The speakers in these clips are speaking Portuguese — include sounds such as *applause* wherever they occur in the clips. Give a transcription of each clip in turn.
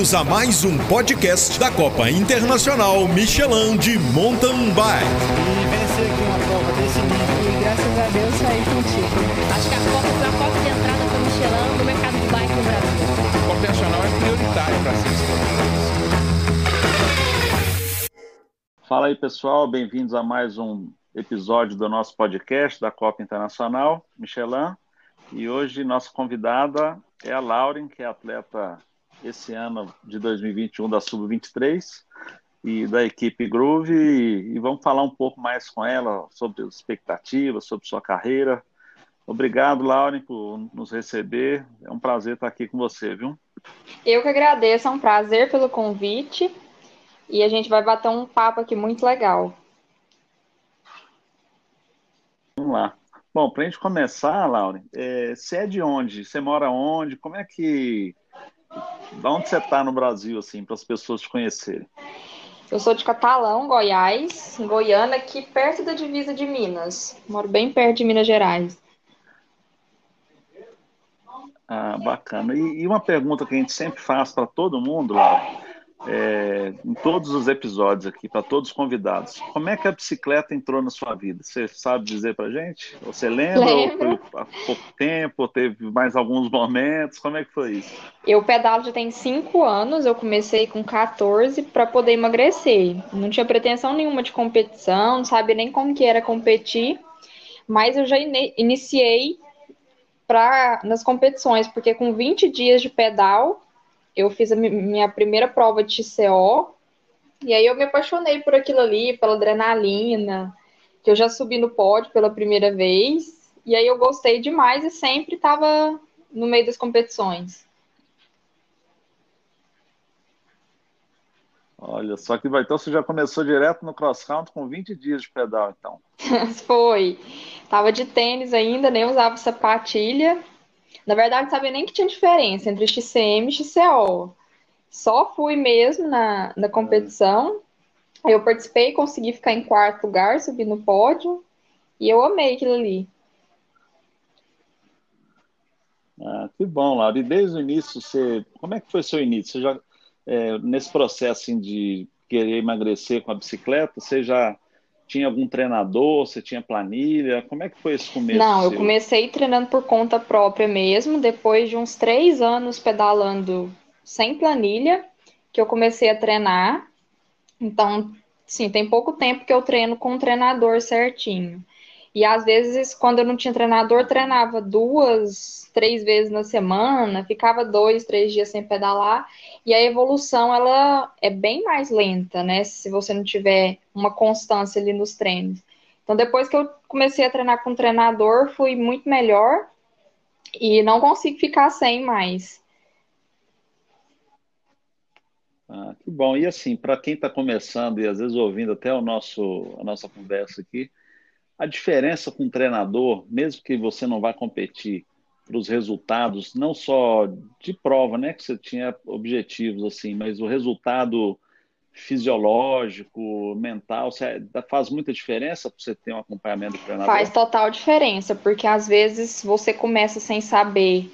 Bem-vindos a mais um podcast da Copa Internacional Michelin de Mountain Bike. E vencer aqui uma prova desse nível e graças a Deus sair contigo. Acho que a Copa foi a porta de entrada para o Michelin no mercado de bike no Brasil. A Copa Internacional é prioritária para ser Fala aí, pessoal. Bem-vindos a mais um episódio do nosso podcast da Copa Internacional Michelin. E hoje nossa convidada é a Lauren, que é atleta esse ano de 2021 da Sub-23 e da equipe Groove. E, e vamos falar um pouco mais com ela sobre as expectativas, sobre sua carreira. Obrigado, Lauren, por nos receber. É um prazer estar aqui com você, viu? Eu que agradeço, é um prazer pelo convite. E a gente vai bater um papo aqui muito legal. Vamos lá. Bom, para a gente começar, Lauren, é, você é de onde? Você mora onde? Como é que. De onde você está no Brasil, assim, para as pessoas te conhecerem? Eu sou de Catalão, Goiás, Goiânia, aqui perto da divisa de Minas. Moro bem perto de Minas Gerais. Ah, bacana. E, e uma pergunta que a gente sempre faz para todo mundo, Lauren é, em todos os episódios aqui, para todos os convidados. Como é que a bicicleta entrou na sua vida? Você sabe dizer para gente? Você lembra? Lembro. Ou foi há pouco tempo? Teve mais alguns momentos? Como é que foi isso? Eu pedalo já tem 5 anos, eu comecei com 14 para poder emagrecer. Não tinha pretensão nenhuma de competição, não sabia nem como que era competir, mas eu já iniciei pra, nas competições, porque com 20 dias de pedal eu fiz a minha primeira prova de TCO, e aí eu me apaixonei por aquilo ali, pela adrenalina, que eu já subi no pódio pela primeira vez, e aí eu gostei demais e sempre estava no meio das competições. Olha, só que vai, então você já começou direto no cross country com 20 dias de pedal, então. *laughs* Foi. Tava de tênis ainda, nem usava sapatilha. Na verdade, não sabia nem que tinha diferença entre XCM e XCO. Só fui mesmo na, na competição. Eu participei, consegui ficar em quarto lugar, subi no pódio. E eu amei aquilo ali. Ah, que bom, Laura. E desde o início, você, como é que foi seu início? Você já, é, nesse processo assim, de querer emagrecer com a bicicleta, você já tinha algum treinador? Você tinha planilha? Como é que foi esse começo? Não, eu comecei treinando por conta própria mesmo, depois de uns três anos pedalando sem planilha, que eu comecei a treinar. Então, sim, tem pouco tempo que eu treino com um treinador certinho. E às vezes, quando eu não tinha treinador, treinava duas, três vezes na semana, ficava dois, três dias sem pedalar. E a evolução, ela é bem mais lenta, né? Se você não tiver uma constância ali nos treinos. Então, depois que eu comecei a treinar com treinador, fui muito melhor e não consigo ficar sem mais. Ah, que bom. E assim, para quem está começando e às vezes ouvindo até o nosso, a nossa conversa aqui, a diferença com treinador, mesmo que você não vá competir, para os resultados, não só de prova, né, que você tinha objetivos assim, mas o resultado fisiológico, mental, faz muita diferença para você ter um acompanhamento do treinador? Faz total diferença, porque às vezes você começa sem saber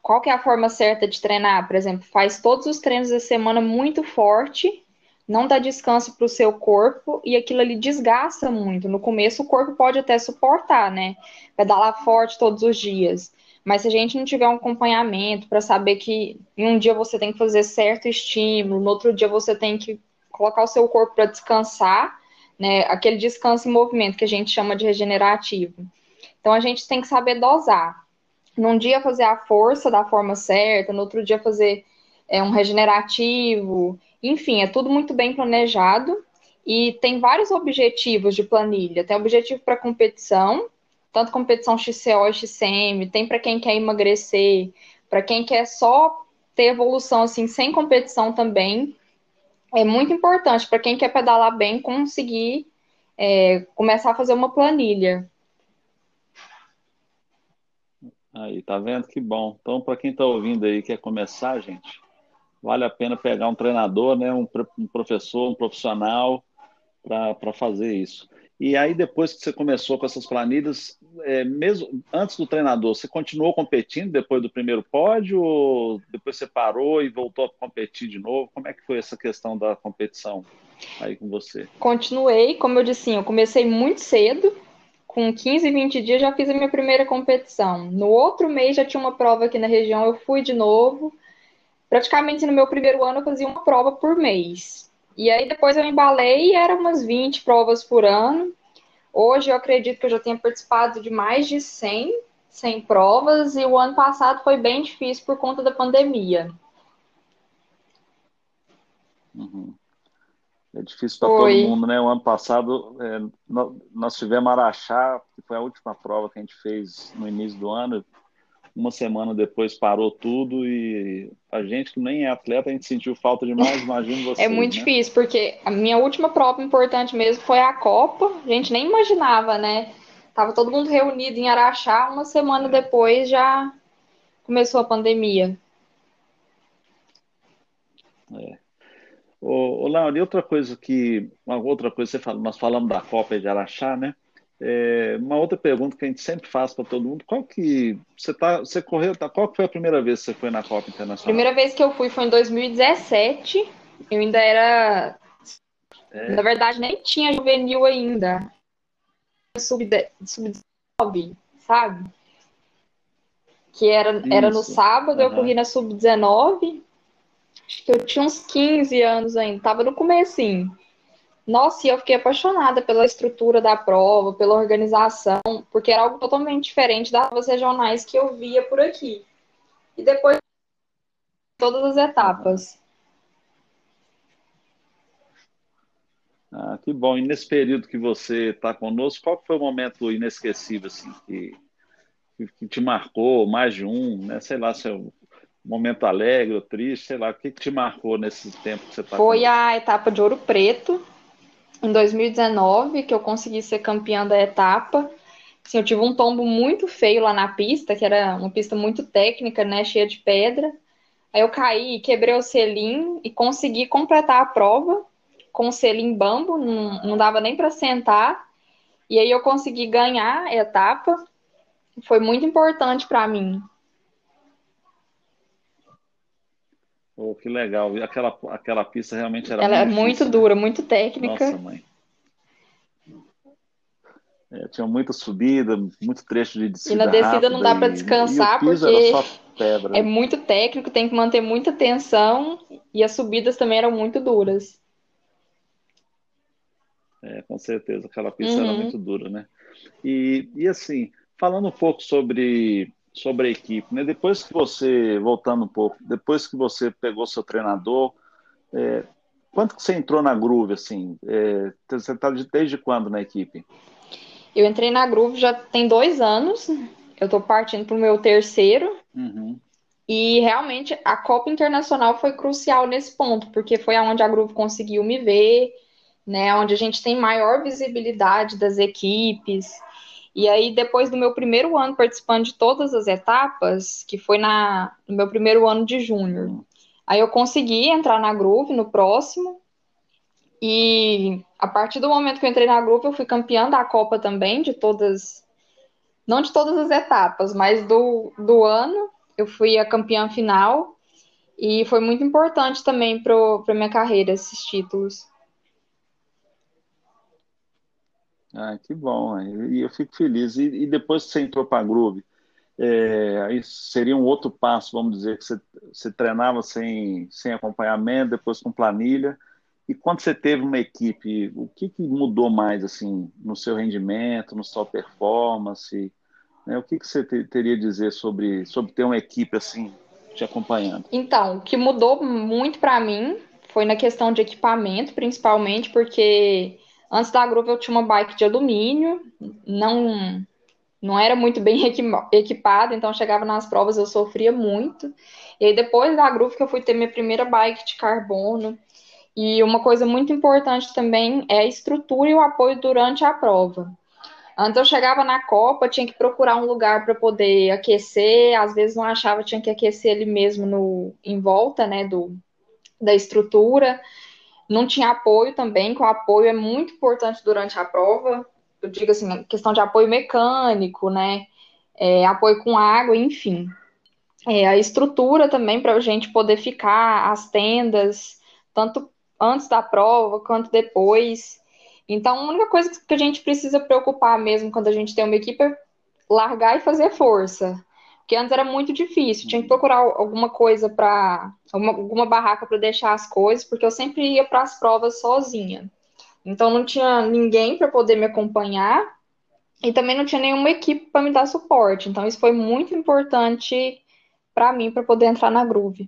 qual que é a forma certa de treinar, por exemplo, faz todos os treinos da semana muito forte, não dá descanso para o seu corpo e aquilo ali desgasta muito. No começo o corpo pode até suportar, né? Pedalar forte todos os dias. Mas se a gente não tiver um acompanhamento para saber que em um dia você tem que fazer certo estímulo, no outro dia você tem que colocar o seu corpo para descansar, né? Aquele descanso em movimento que a gente chama de regenerativo. Então a gente tem que saber dosar. Num dia fazer a força da forma certa, no outro dia fazer é, um regenerativo, enfim, é tudo muito bem planejado e tem vários objetivos de planilha. Tem objetivo para competição, tanto competição XCO e XCM, tem para quem quer emagrecer, para quem quer só ter evolução assim sem competição também. É muito importante para quem quer pedalar bem conseguir é, começar a fazer uma planilha. Aí, tá vendo que bom. Então, para quem está ouvindo aí quer começar, gente, vale a pena pegar um treinador, né, um, um professor, um profissional para fazer isso. E aí, depois que você começou com essas planilhas, é, mesmo antes do treinador, você continuou competindo depois do primeiro pódio ou depois você parou e voltou a competir de novo? Como é que foi essa questão da competição aí com você? Continuei, como eu disse, eu comecei muito cedo, com 15, 20 dias já fiz a minha primeira competição. No outro mês já tinha uma prova aqui na região, eu fui de novo. Praticamente no meu primeiro ano eu fazia uma prova por mês. E aí depois eu embalei e eram umas 20 provas por ano. Hoje eu acredito que eu já tenha participado de mais de 100, 100 provas e o ano passado foi bem difícil por conta da pandemia. Uhum. É difícil para todo mundo, né? O ano passado é, nós tivemos Araxá, que foi a última prova que a gente fez no início do ano uma semana depois parou tudo e a gente que nem é atleta, a gente sentiu falta demais, imagino você. *laughs* É muito né? difícil, porque a minha última prova importante mesmo foi a Copa, a gente nem imaginava, né? Tava todo mundo reunido em Araxá, uma semana é. depois já começou a pandemia. É. Ô, ô Laura, e outra coisa que, uma outra coisa, você fala, nós falamos da Copa de Araxá, né? É, uma outra pergunta que a gente sempre faz para todo mundo: qual que você tá, você correu? Tá, qual que foi a primeira vez que você foi na Copa Internacional? Primeira vez que eu fui foi em 2017. Eu ainda era, é. na verdade, nem tinha juvenil ainda, sub sub 19, sabe? Que era, era no sábado, uhum. eu corri na sub 19. Acho que eu tinha uns 15 anos ainda, tava no comecinho. Nossa, e eu fiquei apaixonada pela estrutura da prova, pela organização, porque era algo totalmente diferente das provas regionais que eu via por aqui. E depois todas as etapas. Ah, que bom. E nesse período que você está conosco, qual foi o momento inesquecível assim, que, que te marcou, mais de um, né? Sei lá, seu momento alegre ou triste, sei lá, o que, que te marcou nesse tempo que você está Foi conosco? a etapa de Ouro Preto, em 2019, que eu consegui ser campeã da etapa. Assim, eu tive um tombo muito feio lá na pista, que era uma pista muito técnica, né, cheia de pedra. Aí eu caí, quebrei o selim e consegui completar a prova com o selim bambo, não, não dava nem para sentar. E aí eu consegui ganhar a etapa. Foi muito importante para mim. Oh, que legal. E aquela, aquela pista realmente era Ela muito é muito difícil, né? dura, né? muito técnica. Nossa, mãe. É, tinha muita subida, muito trecho de descida. E na descida não dá para descansar porque é muito técnico, tem que manter muita tensão e as subidas também eram muito duras. É, com certeza, aquela pista uhum. era muito dura, né? E, e assim, falando um pouco sobre sobre a equipe, né? Depois que você, voltando um pouco, depois que você pegou seu treinador, é, quanto que você entrou na Groove, assim? É, você está desde quando na equipe? Eu entrei na Groove já tem dois anos, eu estou partindo para o meu terceiro, uhum. e realmente a Copa Internacional foi crucial nesse ponto, porque foi onde a Groove conseguiu me ver, né, onde a gente tem maior visibilidade das equipes, e aí, depois do meu primeiro ano participando de todas as etapas, que foi na, no meu primeiro ano de júnior, aí eu consegui entrar na Groove no próximo. E a partir do momento que eu entrei na Groove, eu fui campeã da Copa também, de todas, não de todas as etapas, mas do, do ano. Eu fui a campeã final. E foi muito importante também para minha carreira esses títulos. Ah, que bom, e eu fico feliz. E, e depois que você entrou para a Groove, é, aí seria um outro passo, vamos dizer, que você, você treinava sem, sem acompanhamento, depois com planilha. E quando você teve uma equipe, o que, que mudou mais assim no seu rendimento, no sua performance? Né? O que, que você te, teria a dizer sobre, sobre ter uma equipe assim te acompanhando? Então, o que mudou muito para mim foi na questão de equipamento, principalmente porque Antes da Groove eu tinha uma bike de alumínio, não não era muito bem *laughs* equipada, então chegava nas provas eu sofria muito. E aí depois da Groove que eu fui ter minha primeira bike de carbono. E uma coisa muito importante também é a estrutura e o apoio durante a prova. Antes eu chegava na Copa, tinha que procurar um lugar para poder aquecer, às vezes não achava, tinha que aquecer ele mesmo no, em volta, né, do, da estrutura. Não tinha apoio também, que o apoio é muito importante durante a prova. Eu digo assim, questão de apoio mecânico, né? É, apoio com água, enfim. É, a estrutura também para a gente poder ficar, as tendas, tanto antes da prova quanto depois. Então, a única coisa que a gente precisa preocupar mesmo quando a gente tem uma equipe é largar e fazer força. Porque antes era muito difícil, tinha que procurar alguma coisa para. Alguma, barraca para deixar as coisas, porque eu sempre ia para as provas sozinha. Então não tinha ninguém para poder me acompanhar e também não tinha nenhuma equipe para me dar suporte. Então isso foi muito importante para mim para poder entrar na Groove.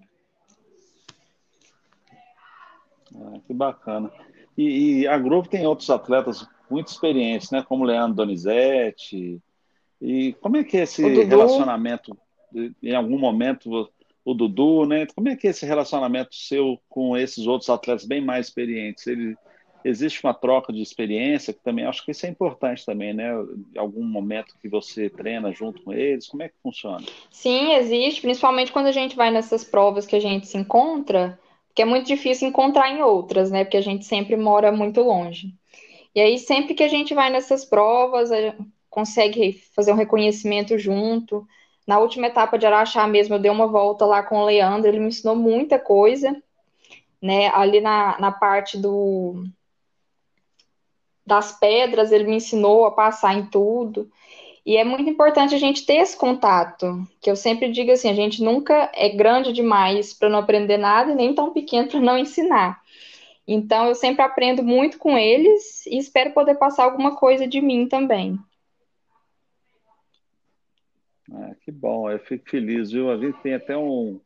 Ah, que bacana. E, e, a Groove tem outros atletas muito experientes, né? Como Leandro Donizete, e como é que é esse relacionamento, em algum momento, o Dudu, né? Como é que é esse relacionamento seu com esses outros atletas bem mais experientes? Ele, existe uma troca de experiência, que também acho que isso é importante também, né? Em algum momento que você treina junto com eles, como é que funciona? Sim, existe, principalmente quando a gente vai nessas provas que a gente se encontra, que é muito difícil encontrar em outras, né? Porque a gente sempre mora muito longe. E aí, sempre que a gente vai nessas provas, consegue fazer um reconhecimento junto. Na última etapa de Araxá mesmo, eu dei uma volta lá com o Leandro, ele me ensinou muita coisa, né? Ali na, na parte do das pedras, ele me ensinou a passar em tudo. E é muito importante a gente ter esse contato, que eu sempre digo assim, a gente nunca é grande demais para não aprender nada e nem tão pequeno para não ensinar. Então eu sempre aprendo muito com eles e espero poder passar alguma coisa de mim também. Ah, que bom, eu fico feliz, viu? A gente tem até um.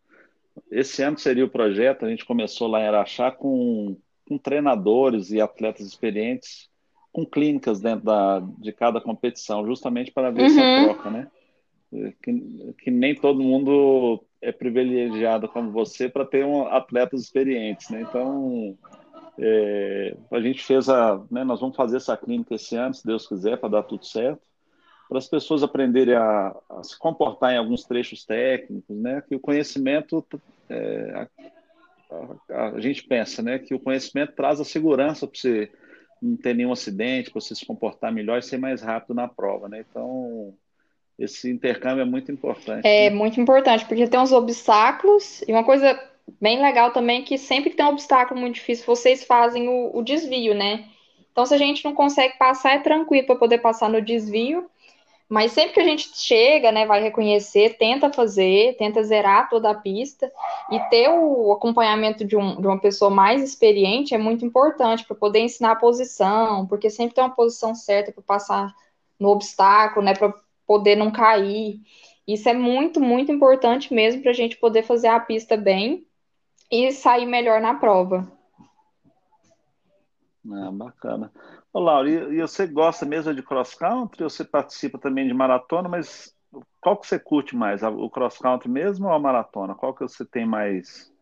Esse ano seria o projeto, a gente começou lá em Araxá com, com treinadores e atletas experientes, com clínicas dentro da, de cada competição, justamente para ver uhum. essa troca, né? Que, que, nem todo mundo é privilegiado como você para ter um, atletas experientes, né? Então, é, a gente fez a. Né, nós vamos fazer essa clínica esse ano, se Deus quiser, para dar tudo certo para as pessoas aprenderem a, a, se comportar em alguns trechos técnicos, né? Que o conhecimento, é, a, a, gente pensa, né? Que o conhecimento traz a segurança para você não ter nenhum acidente, para você se comportar melhor e ser mais rápido na prova, né? Então, esse intercâmbio é muito importante. É né? muito importante, porque tem uns obstáculos, e uma coisa bem legal também é que sempre que tem um obstáculo muito difícil, vocês fazem o, o desvio, né? Então, se a gente não consegue passar, é tranquilo para poder passar no desvio. Mas sempre que a gente chega, né, vai reconhecer, tenta fazer, tenta zerar toda a pista e ter o acompanhamento de, um, de uma pessoa mais experiente é muito importante para poder ensinar a posição, porque sempre tem uma posição certa para passar no obstáculo, né, para poder não cair. Isso é muito, muito importante mesmo para a gente poder fazer a pista bem e sair melhor na prova. Ah, bacana. Ô, Laura, e, você gosta mesmo de cross country? Ou você participa também de maratona, mas qual que você curte mais? O cross country mesmo ou a maratona? Qual que você tem mais,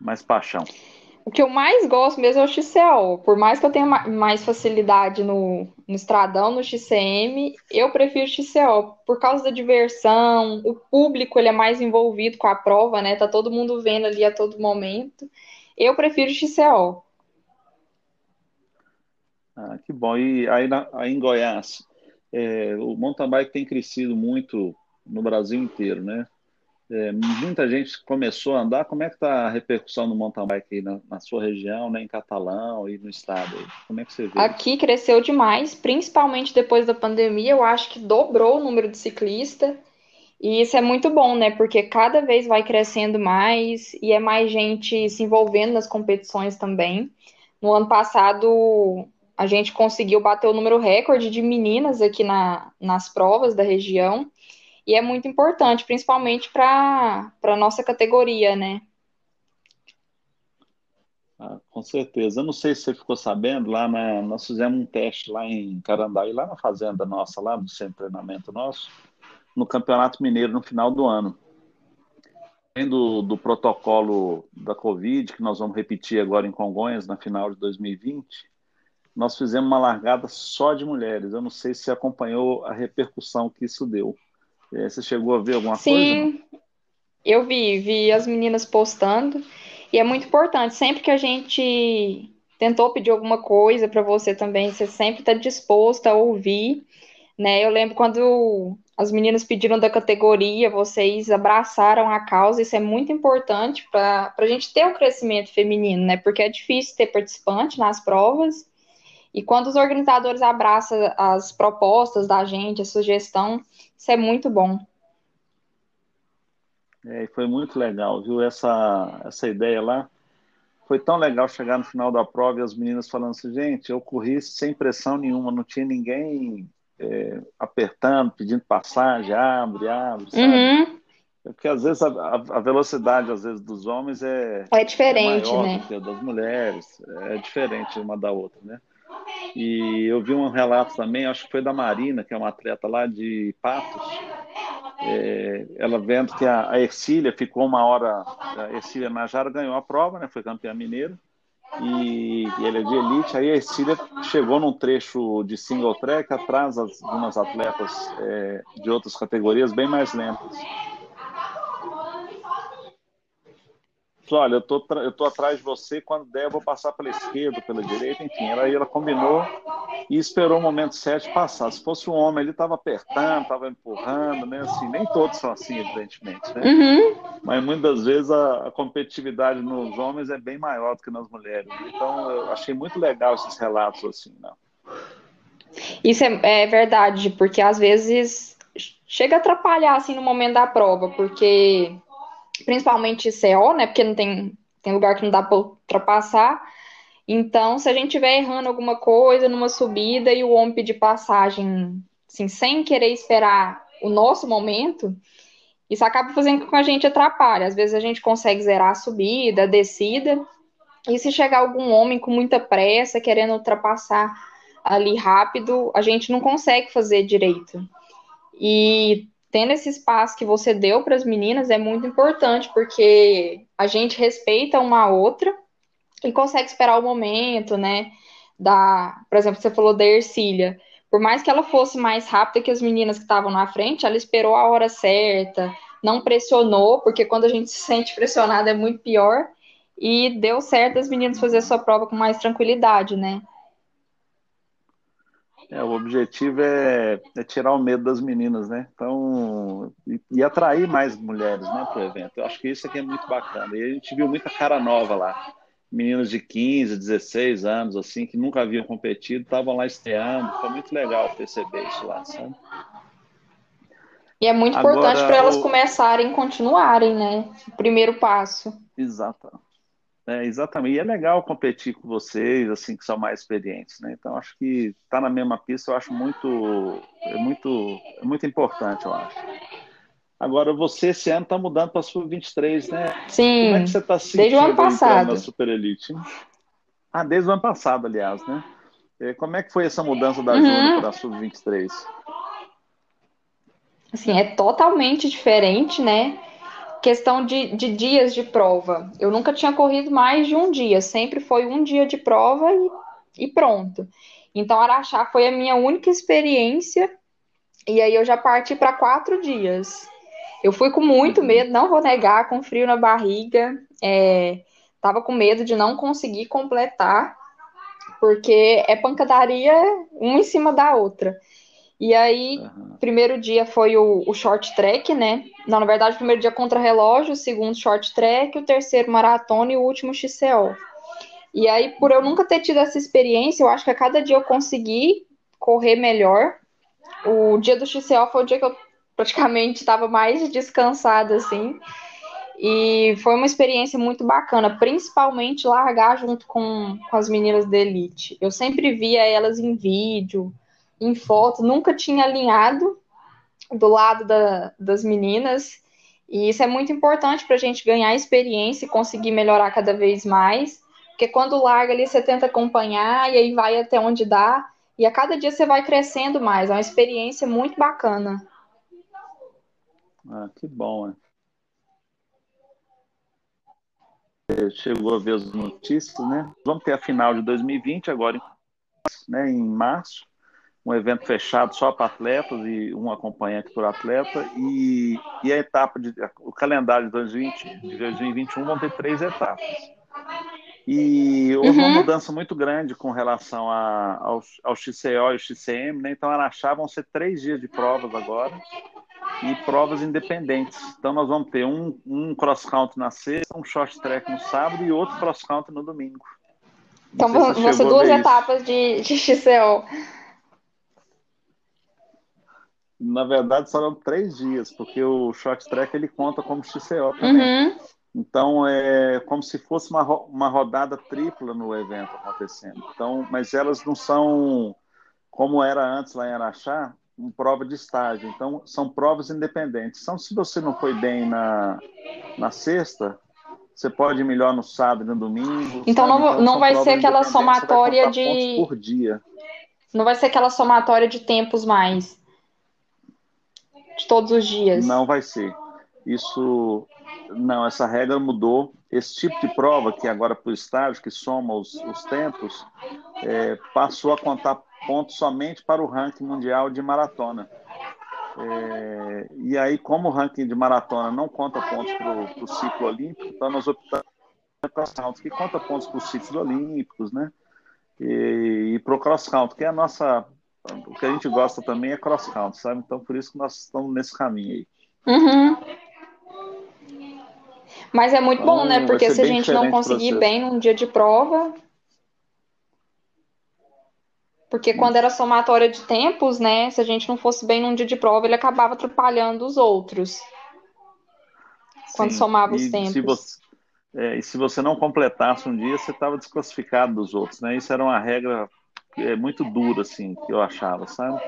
mais paixão? O que eu mais gosto mesmo é o XCO. Por mais que eu tenha mais facilidade no, no estradão, no XCM, eu prefiro o XCO. Por causa da diversão, o público ele é mais envolvido com a prova, né? Tá todo mundo vendo ali a todo momento. Eu prefiro o XCO. Ah, que bom. E aí, na, aí em Goiás, é, o mountain bike tem crescido muito no Brasil inteiro, né? É, muita gente começou a andar. Como é que está a repercussão do mountain bike aí na, na, sua região, né, em Catalão e no estado? Como é que você vê? Aqui cresceu demais, principalmente depois da pandemia. Eu acho que dobrou o número de ciclistas. E isso é muito bom, né? Porque cada vez vai crescendo mais e é mais gente se envolvendo nas competições também. No ano passado, a gente conseguiu bater o número recorde de meninas aqui na, nas provas da região, e é muito importante, principalmente para a nossa categoria, né? Ah, com certeza. Eu não sei se você ficou sabendo, lá na, nós fizemos um teste lá em Carandaí, lá na fazenda nossa, lá do centro de treinamento nosso, no Campeonato Mineiro no final do ano. Do, do protocolo da Covid, que nós vamos repetir agora em Congonhas na final de 2020, nós fizemos uma largada só de mulheres. Eu não sei se acompanhou a repercussão que isso deu. É, você chegou a ver alguma Sim, coisa? Sim, eu vi, vi as meninas postando. E é muito importante, sempre que a gente tentou pedir alguma coisa para você também, você sempre está disposto a ouvir, né? Eu lembro quando as meninas pediram da categoria, vocês abraçaram a causa, isso é muito importante para a gente ter o um crescimento feminino, né? Porque é difícil ter participante nas provas. E quando os organizadores abraçam as propostas da gente, a sugestão, isso é muito bom. É, foi muito legal, viu? Essa, essa ideia lá. Foi tão legal chegar no final da prova e as meninas falando assim, gente, eu corri sem pressão nenhuma, não tinha ninguém é, apertando, pedindo passagem, abre, abre, sabe? Uhum. É porque às vezes a, a, velocidade às vezes dos homens é, é diferente, é maior né? do que a das mulheres, é diferente uma da outra, né? E eu vi um relato também, acho que foi da Marina, que é uma atleta lá de Patos. É, ela vendo que a, a Ercília ficou uma hora, a Ercília Najara ganhou a prova, né? Foi campeã mineira e, e ele é de elite. Aí a Ercília chegou num trecho de single track atrás de umas atletas é, de outras categorias bem mais lentas. Falou, olha, eu tô, eu tô atrás de você, quando der eu vou passar pela esquerda, pela direita, enfim. Aí ela combinou e esperou o momento certo passar. Se fosse um homem, ele estava apertando, estava empurrando, né? Assim, nem todos são assim, evidentemente, né? Uhum. Mas muitas vezes a, a, competitividade nos homens é bem maior do que nas mulheres. Então, eu achei muito legal esses relatos assim, não. Isso é, é verdade, porque às vezes chega a atrapalhar assim no momento da prova, porque principalmente CO, né? Porque não tem, tem lugar que não dá para ultrapassar. Então, se a gente estiver errando alguma coisa numa subida e o homem pedir passagem, assim, sem querer esperar o nosso momento, isso acaba fazendo com que a gente atrapalhe. Às vezes a gente consegue zerar a subida, a descida, e se chegar algum homem com muita pressa, querendo ultrapassar ali rápido, a gente não consegue fazer direito. E tendo esse espaço que você deu para as meninas é muito importante, porque a gente respeita uma a outra e consegue esperar o momento, né? Da, por exemplo, você falou da Ercília. Por mais que ela fosse mais rápida que as meninas que estavam na frente, ela esperou a hora certa, não pressionou, porque quando a gente se sente pressionada é muito pior. E deu certo as meninas fazer a sua prova com mais tranquilidade, né? É, o objetivo é, é, tirar o medo das meninas, né? Então, e, e atrair mais mulheres, né, para o evento. Eu acho que isso aqui é muito bacana. E a gente viu muita cara nova lá. Meninos de 15, 16 anos, assim, que nunca haviam competido, estavam lá estreando. Foi muito legal perceber isso lá, sabe? E é muito Agora, importante para elas o... começarem e continuarem, né? O primeiro passo. Exato. É, exatamente. E é legal competir com vocês, assim, que são mais experientes, né? Então, acho que estar tá na mesma pista, eu acho muito, é muito, é muito importante, eu acho. Agora, você esse ano está mudando para a Sub-23, né? Sim. Como é que você está se sentindo desde o ano passado. na Super Elite? Ah, desde o ano passado, aliás, né? É, como é que foi essa mudança da uhum. Júnior para a Sub-23? Assim, é totalmente diferente, né? Questão de, de dias de prova. Eu nunca tinha corrido mais de um dia, sempre foi um dia de prova e, e pronto. Então, Araxá foi a minha única experiência, e aí eu já parti para quatro dias. Eu fui com muito medo, não vou negar, com frio na barriga, é, tava com medo de não conseguir completar, porque é pancadaria uma em cima da outra. E aí, uhum. primeiro dia foi o, o, short track, né? Não, na verdade, o primeiro dia contra relógio, o segundo short track, o terceiro maratona e o último XCO. E aí, por eu nunca ter tido essa experiência, eu acho que a cada dia eu consegui correr melhor. O dia do XCO foi o dia que eu praticamente estava mais descansada, assim. E foi uma experiência muito bacana, principalmente largar junto com, com as meninas da Elite. Eu sempre via elas em vídeo, em foto, nunca tinha alinhado do lado da, das meninas. E isso é muito importante para a gente ganhar experiência e conseguir melhorar cada vez mais. Porque quando larga ali, você tenta acompanhar e aí vai até onde dá. E a cada dia você vai crescendo mais. É uma experiência muito bacana. Ah, que bom, é. Chegou a ver as notícias, né? Vamos ter a final de 2020 agora, né, em março um evento fechado só para atletas e um acompanhante por atleta e, e a etapa de o calendário de, 2020, de 2021 vão ter três etapas E houve Uhum. uma mudança muito grande com relação a- ao, ao XCO e o XCM, né? Então, Araxá vão ser três dias de provas agora e provas independentes. Então, nós vamos ter um, um cross-country na sexta, um short track no sábado e outro cross-country no domingo. Então Não vão se vão ser duas etapas de, de XCO. Na verdade, serão três dias, porque o short track ele conta como XCO também. Uhum. Então é como se fosse uma, uma rodada tripla no evento acontecendo. Então, mas elas não são como era antes lá em Araxá, uma prova de estágio. Então, são provas independentes. Então, se você não foi bem na, na sexta, você pode ir melhor no sábado e no domingo. Então, sabe? não- não são vai ser aquela somatória de- por dia. Não vai ser aquela somatória de tempos mais. De todos os dias. Não vai ser. Isso, não, essa regra mudou. Esse tipo de prova, que agora o estágio, que soma os, os tempos, é, passou a contar pontos somente para o ranking mundial de maratona. É, e aí, como o ranking de maratona não conta pontos para o ciclo olímpico, então nós optamos para cross country, que conta pontos para os ciclos olímpicos, né? E, e para o cross country, que é a nossa. O que a gente gosta também é cross country, sabe? Então, por isso que nós estamos nesse caminho aí. Uhum. Mas é muito bom, Então, né? vai Porque se a gente não conseguir bem num dia de prova. Porque quando era somatória de tempos, né? Se a gente não fosse bem num dia de prova, ele acabava atrapalhando os outros. Quando Sim, somava os tempos. Se você, é, e se você não completasse um dia, você estava desclassificado dos outros, né? Isso era uma regra é, muito dura, assim, que eu achava, sabe?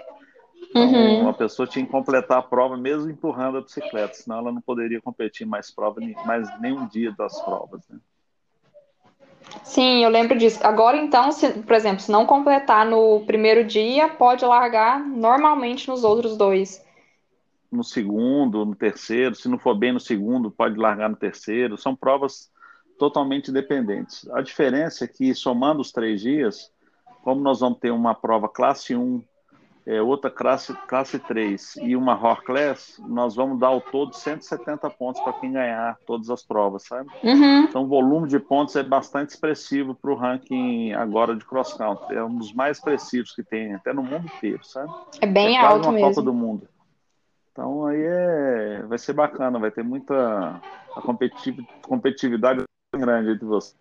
Então, Uhum. uma pessoa tinha que completar a prova mesmo empurrando a bicicleta, senão ela não poderia competir mais prova, mais nenhum dia das provas, né? Sim, eu lembro disso. Agora, então, se, por exemplo, se não completar no primeiro dia, pode largar normalmente nos outros dois. no segundo, no terceiro. Se não for bem no segundo, pode largar no terceiro. São provas totalmente independentes. A diferença é que, somando os três dias, como nós vamos ter uma prova classe 1, é, outra classe, classe 3 e uma Horror Class, nós vamos dar ao todo 170 pontos para quem ganhar todas as provas, sabe? Uhum. Então, o volume de pontos é bastante expressivo para o ranking agora de cross country. É um dos mais expressivos que tem, até no mundo inteiro, sabe? É bem é alto uma Copa mesmo. do Mundo. Então aí é, vai ser bacana, vai ter muita competitiv- competitividade grande entre vocês.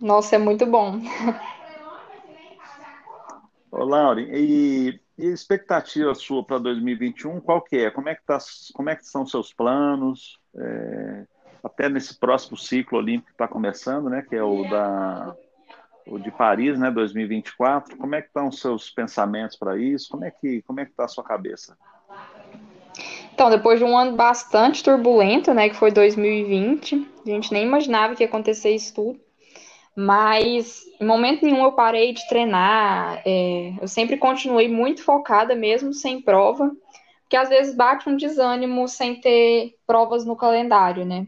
Nossa, é muito bom. Ô, Laure, e, e a expectativa sua para 2021, qual que é? Como é que, tá, como é que são seus planos? É, até nesse próximo ciclo olímpico que está começando, né? Que é o da o de Paris, né? 2024. Como é que estão os seus pensamentos para isso? Como é que como é que está a sua cabeça? Então, depois de um ano bastante turbulento, né, que foi 2020, a gente nem imaginava que ia acontecer isso tudo. Mas em momento nenhum eu parei de treinar. é, eu sempre continuei muito focada, mesmo sem prova, porque às vezes bate um desânimo sem ter provas no calendário, né?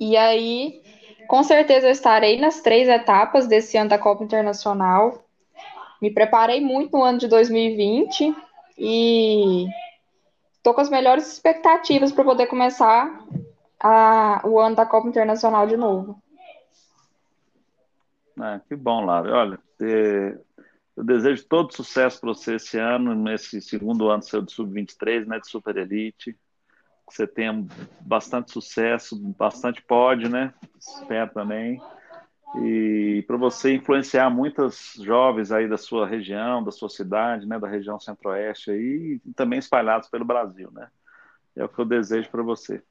E aí, com certeza eu estarei nas três etapas desse ano da Copa Internacional. Me preparei muito no ano de 2020 e Tô com as melhores expectativas para poder começar a- o ano da Copa Internacional de novo. Ah, que bom, Laura. Olha, é, eu desejo todo sucesso para você esse ano, nesse segundo ano seu de Sub-23, né, de Super Elite. Que você tenha bastante sucesso, bastante pódio, né? Espero também. E para você influenciar muitas jovens aí da sua região, da sua cidade, né, da região centro-oeste aí, e também espalhados pelo Brasil, né? É o que eu desejo para você.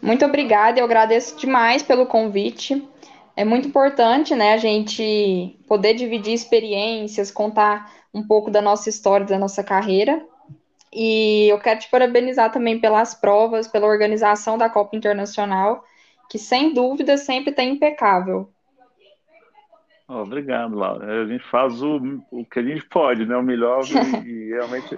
Muito obrigada, eu agradeço demais pelo convite. É muito importante, né, a gente poder dividir experiências, contar um pouco da nossa história, da nossa carreira. E eu quero te parabenizar também pelas provas, pela organização da Copa Internacional, que sem dúvida sempre está impecável. Obrigado, Laura. A gente faz o, o que a gente pode, né? O melhor e, e realmente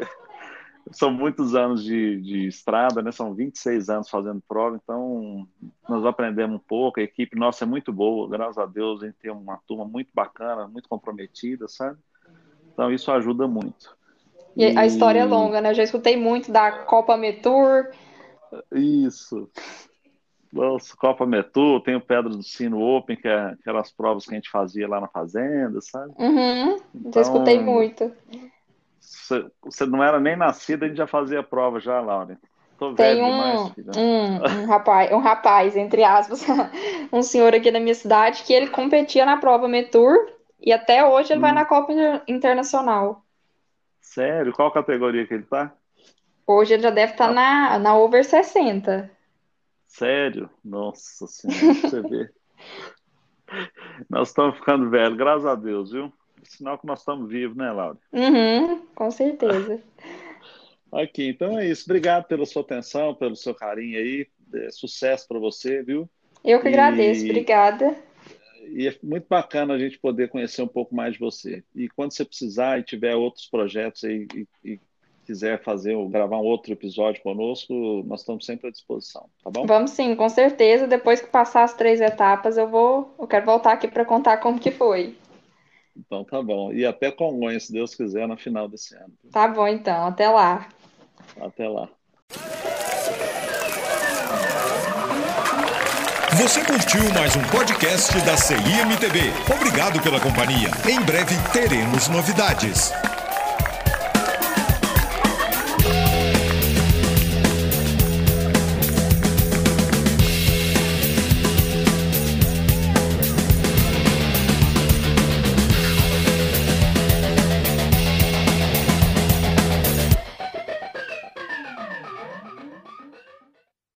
são muitos anos de, de estrada, né? São 26 anos fazendo prova, então nós aprendemos um pouco. A equipe nossa é muito boa, graças a Deus, a gente tem uma turma muito bacana, muito comprometida, sabe? Então isso ajuda muito. E a história é longa, né? Eu já escutei muito da Copa Metur. Isso. Os Copa Metu, tem o Pedra do Sino Open, que é aquelas provas que a gente fazia lá na fazenda, sabe? Uhum, já escutei Então, muito. Você, não era nem nascida, a gente já fazia prova já, Laura. Tô Tem velho um, demais, um, um rapaz, um rapaz, entre aspas, *laughs* um senhor aqui da minha cidade que ele competia na prova Metur e até hoje ele vai Hum. na Copa Inter- Internacional. Sério? Qual categoria que ele tá? Hoje ele já deve estar na, na over 60. Sério? Nossa Senhora, você ver. *laughs* Nós estamos ficando velhos, graças a Deus, viu? Sinal que nós estamos vivos, né, Laura? Uhum, com certeza. *laughs* Aqui, então é isso. Obrigado pela sua atenção, pelo seu carinho aí. É, sucesso para você, viu? Eu que agradeço, E- obrigada. E é muito bacana a gente poder conhecer um pouco mais de você. E quando você precisar e tiver outros projetos aí e, e quiser fazer ou gravar um outro episódio conosco, nós estamos sempre à disposição, tá bom? Vamos sim, com certeza. Depois que passar as três etapas, eu vou, eu quero voltar aqui para contar como que foi. Então tá bom. E até Congonhas, se Deus quiser, no final desse ano. Tá bom, então. Até lá. Até lá. Você curtiu mais um podcast da CIMTV. Obrigado pela companhia. Em breve teremos novidades.